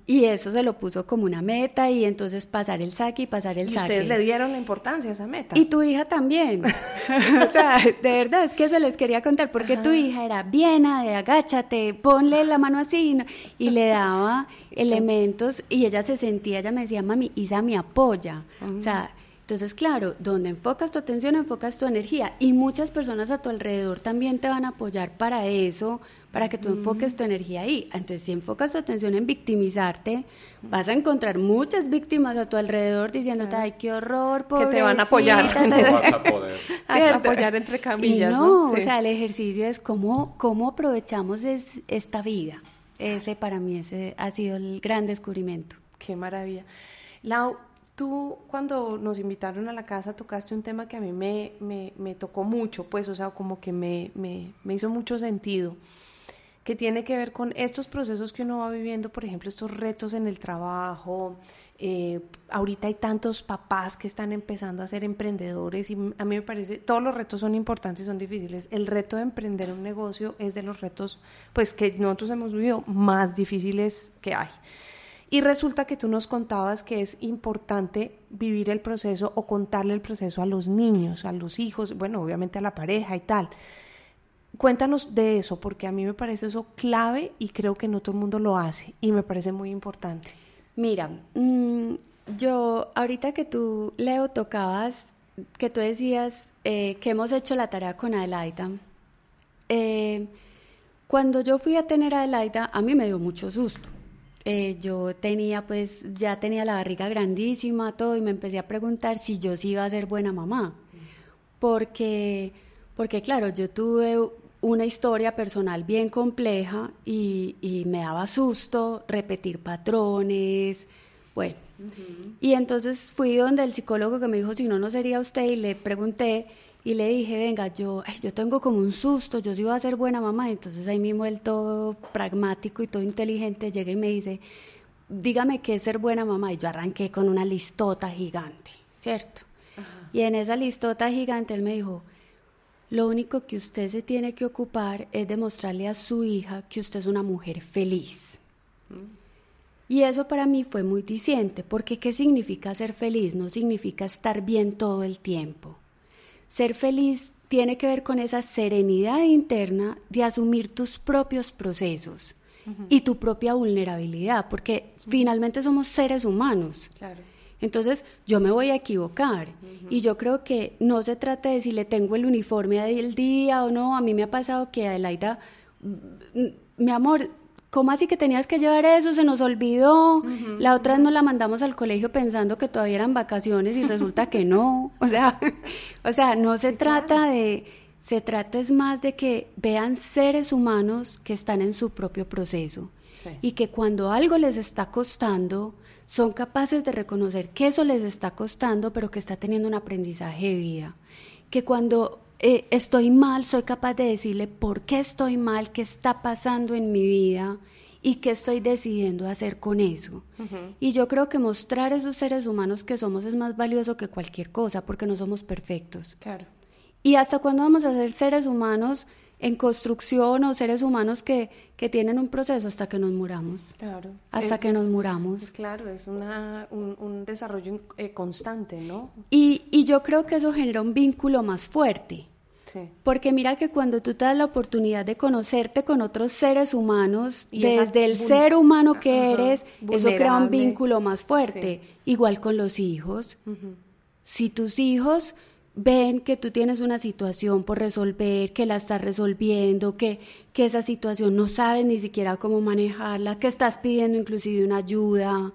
Y eso se lo puso como una meta y entonces pasar el saque y pasar el y saque. ustedes le dieron la importancia a esa meta. Y tu hija también. o sea, de verdad es que eso les quería contar porque tu hija era bien ADE, agáchate, ponle la mano así y le daba elementos y ella se sentía, ella me decía, mami, Isa me apoya. O sea, entonces, claro, donde enfocas tu atención, enfocas tu energía y muchas personas a tu alrededor también te van a apoyar para eso, para que tú enfoques tu energía ahí. Entonces, si enfocas tu atención en victimizarte, vas a encontrar muchas víctimas a tu alrededor diciéndote, ay, qué horror, Que te van a apoyar. No vas a poder. apoyar entre camillas. no, o sea, el ejercicio es cómo, cómo aprovechamos esta vida. Ese para mí ese ha sido el gran descubrimiento. Qué maravilla. Lau, Tú cuando nos invitaron a la casa tocaste un tema que a mí me, tocó mucho, pues, o sea, como que me, hizo mucho sentido. que tiene que ver con estos procesos que uno va viviendo, por ejemplo, estos retos en el trabajo. Eh, ahorita hay tantos papás que están empezando a ser emprendedores y a mí me parece, todos los retos son importantes y son difíciles. El reto de emprender un negocio es de los retos, pues, que nosotros hemos vivido más difíciles que hay. Y resulta que tú nos contabas que es importante vivir el proceso o contarle el proceso a los niños, a los hijos, bueno, obviamente a la pareja y tal. Cuéntanos de eso, porque a mí me parece eso clave y creo que no todo el mundo lo hace y me parece muy importante. Mira, mm, yo ahorita que tú, Leo, tocabas, que tú decías eh, que hemos hecho la tarea con Adelaida, eh, cuando yo fui a tener a Adelaida, a mí me dio mucho susto. Eh, yo tenía, pues, ya tenía la barriga grandísima, todo, y me empecé a preguntar si yo sí iba a ser buena mamá. Porque, porque claro, yo tuve una historia personal bien compleja y, me daba susto repetir patrones, bueno. Y entonces fui donde el psicólogo que me dijo, si no, no sería usted, y le pregunté y le dije, venga, yo, yo tengo como un susto, yo sí iba a ser buena mamá. Entonces ahí mismo él todo pragmático y todo inteligente llega y me dice, dígame qué es ser buena mamá. Y yo arranqué con una listota gigante, ¿cierto? Y en esa listota gigante él me dijo, lo único que usted se tiene que ocupar es demostrarle a su hija que usted es una mujer feliz. Y eso para mí fue muy diciente, porque ¿qué significa ser feliz? No significa estar bien todo el tiempo. Ser feliz tiene que ver con esa serenidad interna de asumir tus propios procesos y tu propia vulnerabilidad, porque finalmente somos seres humanos. Claro. Entonces yo me voy a equivocar y yo creo que no se trata de si le tengo el uniforme del día o no. A mí me ha pasado que Adelaida, mm, mi amor, ¿cómo así que tenías que llevar eso? Se nos olvidó. la otra vez nos la mandamos al colegio pensando que todavía eran vacaciones y resulta que no. O sea, o sea, no se trata de, se trata es más de que vean seres humanos que están en su propio proceso y que cuando algo les está costando, son capaces de reconocer que eso les está costando, pero que está teniendo un aprendizaje de vida. Que cuando eh, estoy mal, soy capaz de decirle por qué estoy mal, qué está pasando en mi vida y qué estoy decidiendo hacer con eso. Y yo creo que mostrar a esos seres humanos que somos es más valioso que cualquier cosa, porque no somos perfectos. Claro. ¿Y hasta cuándo vamos a ser seres humanos en construcción o seres humanos que, que tienen un proceso hasta que nos muramos. Claro. Hasta que nos muramos. Claro, es una, un, un desarrollo eh, constante, ¿no? Y, y yo creo que eso genera un vínculo más fuerte. Sí. Porque mira que cuando tú te das la oportunidad de conocerte con otros seres humanos, desde el ser humano que eres, eso crea un vínculo más fuerte. Igual con los hijos. Si tus hijos ven que tú tienes una situación por resolver, que la estás resolviendo, que, que esa situación no sabes ni siquiera cómo manejarla, que estás pidiendo inclusive una ayuda.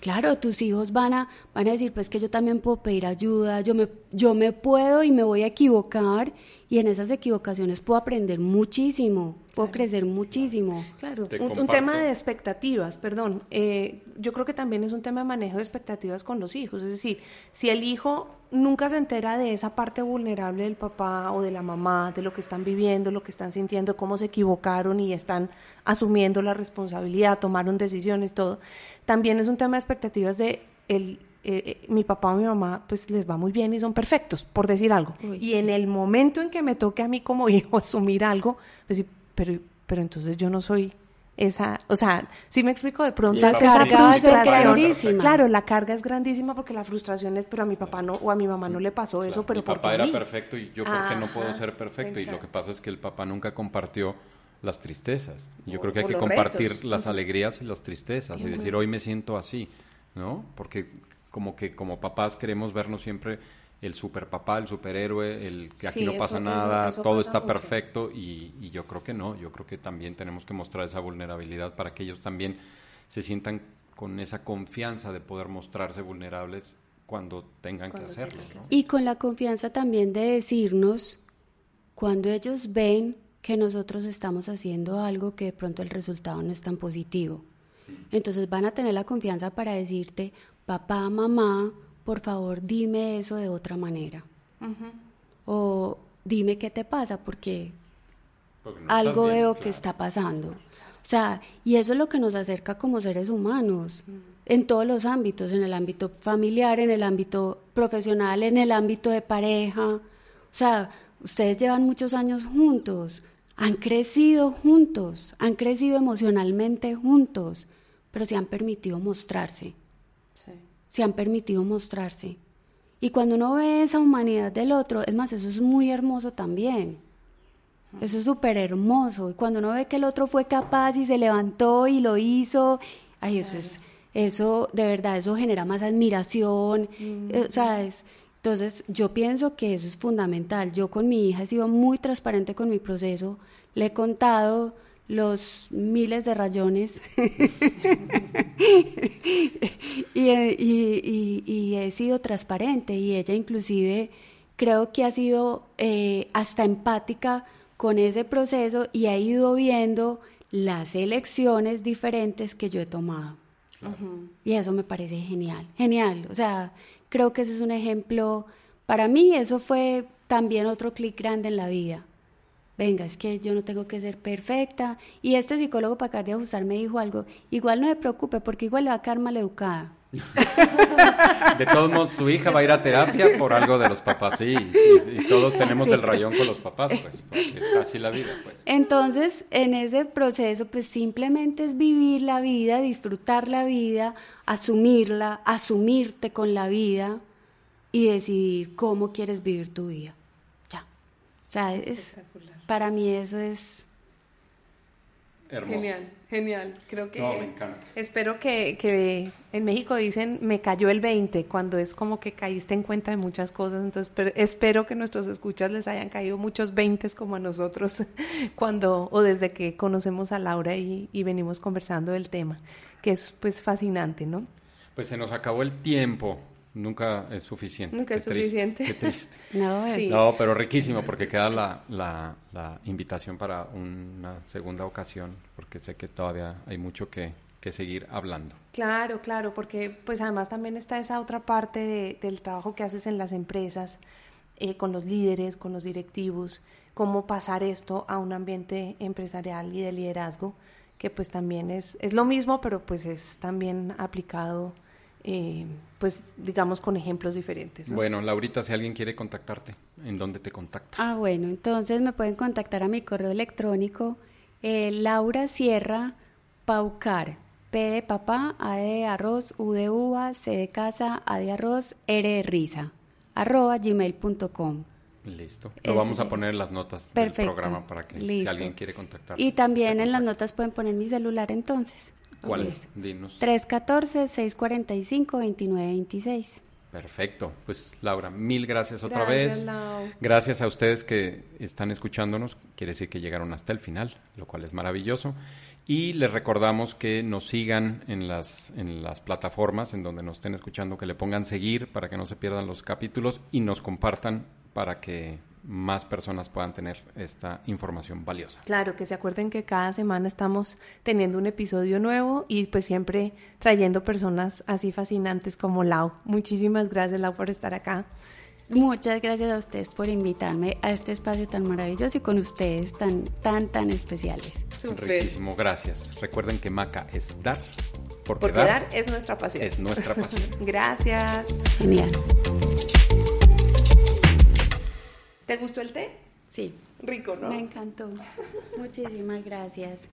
Claro, tus hijos van a, van a decir, pues que yo también puedo pedir ayuda, yo me, yo me puedo y me voy a equivocar y en esas equivocaciones puedo aprender muchísimo, puedo crecer muchísimo. Claro, un, tema de expectativas, perdón, eh, yo creo que también es un tema de manejo de expectativas con los hijos, es decir, si el hijo nunca se entera de esa parte vulnerable del papá o de la mamá, de lo que están viviendo, lo que están sintiendo, cómo se equivocaron y están asumiendo la responsabilidad, tomaron decisiones, todo, también es un tema de expectativas de el eh, eh, mi papá o mi mamá pues les va muy bien y son perfectos, por decir algo. y en el momento en que me toque a mí como hijo asumir algo, pues pero, pero entonces yo no soy esa, o sea, si me explico de pronto es esa frustración. Claro, la carga es grandísima porque la frustración es, pero a mi papá no o a mi mamá no le pasó eso, pero mi papá era perfecto y yo por qué no puedo ser perfecto y lo que pasa es que el papá nunca compartió las tristezas. Yo creo que hay que compartir las alegrías y las tristezas y decir, hoy me siento así, ¿no? Porque como que como papás queremos vernos siempre el super papá, el superhéroe, el que aquí no pasa nada, todo está perfecto y, yo creo que no, yo creo que también tenemos que mostrar esa vulnerabilidad para que ellos también se sientan con esa confianza de poder mostrarse vulnerables cuando tengan que hacerlo. Y con la confianza también de decirnos, cuando ellos ven que nosotros estamos haciendo algo que de pronto el resultado no es tan positivo. Entonces van a tener la confianza para decirte, papá, mamá, por favor dime eso de otra manera. O dime qué te pasa, porque algo veo que está pasando. O sea, y eso es lo que nos acerca como seres humanos, en todos los ámbitos, en el ámbito familiar, en el ámbito profesional, en el ámbito de pareja. O sea, ustedes llevan muchos años juntos, han crecido juntos, han crecido emocionalmente juntos, pero se han permitido mostrarse. Se han permitido mostrarse. Y cuando uno ve esa humanidad del otro, es más, eso es muy hermoso también. Eso es súper hermoso. Y cuando uno ve que el otro fue capaz y se levantó y lo hizo, ay, eso es, eso de verdad, eso genera más admiración, eh, ¿sabes? Entonces, yo pienso que eso es fundamental. Yo con mi hija he sido muy transparente con mi proceso, le he contado los miles de rayones y, y, he sido transparente y ella inclusive creo que ha sido eh, hasta empática con ese proceso y ha ido viendo las elecciones diferentes que yo he tomado. Y eso me parece genial, genial. O sea, creo que ese es un ejemplo, para mí eso fue también otro clic grande en la vida. Venga, es que yo no tengo que ser perfecta. Y este psicólogo para acabar de ajustar me dijo algo, igual no me preocupe porque igual le va a quedar mal educada. De todos modos, su hija va a ir a terapia por algo de los papás, sí. Y, todos tenemos el rayón con los papás, pues, porque es así la vida, pues. Entonces, en ese proceso, pues simplemente es vivir la vida, disfrutar la vida, asumirla, asumirte con la vida y decidir cómo quieres vivir tu vida. Ya. O sea, es, para mí eso es Genial, genial. Creo que. me encanta. Espero que, que, en México dicen me cayó el 20, cuando es como que caíste en cuenta de muchas cosas. Entonces, espero que nuestros escuchas les hayan caído muchos 20 como a nosotros, cuando o desde que conocemos a Laura y, y venimos conversando del tema, que es pues fascinante, ¿no? Pues se nos acabó el tiempo nunca es suficiente. Nunca es suficiente. qué triste. no, no, pero riquísimo porque queda la, la, la, invitación para una segunda ocasión, porque sé que todavía hay mucho que, que seguir hablando. Claro, claro, porque pues además también está esa otra parte de, del trabajo que haces en las empresas, eh, con los líderes, con los directivos, cómo pasar esto a un ambiente empresarial y de liderazgo, que pues también es, es lo mismo, pero pues es también aplicado eh, pues digamos con ejemplos diferentes. Bueno, Laurita, si alguien quiere contactarte, ¿en dónde te contacta? Ah, bueno, entonces me pueden contactar a mi correo electrónico eh, Laura Sierra Paucar, P de papá, A de arroz, U de uva, C de casa, A de arroz, R de risa, arroba gmail.com. Listo. Lo vamos a poner en las notas del programa para que si alguien quiere contactar. Y también en las notas pueden poner mi celular entonces. ¿Cuál es? Dinos. 314-645-2926. Perfecto. Pues Laura, mil gracias otra vez. Gracias a ustedes que están escuchándonos. Quiere decir que llegaron hasta el final, lo cual es maravilloso. Y les recordamos que nos sigan en las, en las plataformas en donde nos estén escuchando, que le pongan seguir para que no se pierdan los capítulos y nos compartan para que más personas puedan tener esta información valiosa. Claro, que se acuerden que cada semana estamos teniendo un episodio nuevo y pues siempre trayendo personas así fascinantes como Lau. Muchísimas gracias Lau por estar acá. Muchas gracias a ustedes por invitarme a este espacio tan maravilloso y con ustedes tan, tan, tan especiales. Riquísimo, gracias. Recuerden que Maca es dar. Porque, porque dar es nuestra pasión. Es nuestra pasión. gracias. Genial. ¿Te gustó el té? Sí. Rico, ¿no? Me encantó. Muchísimas gracias.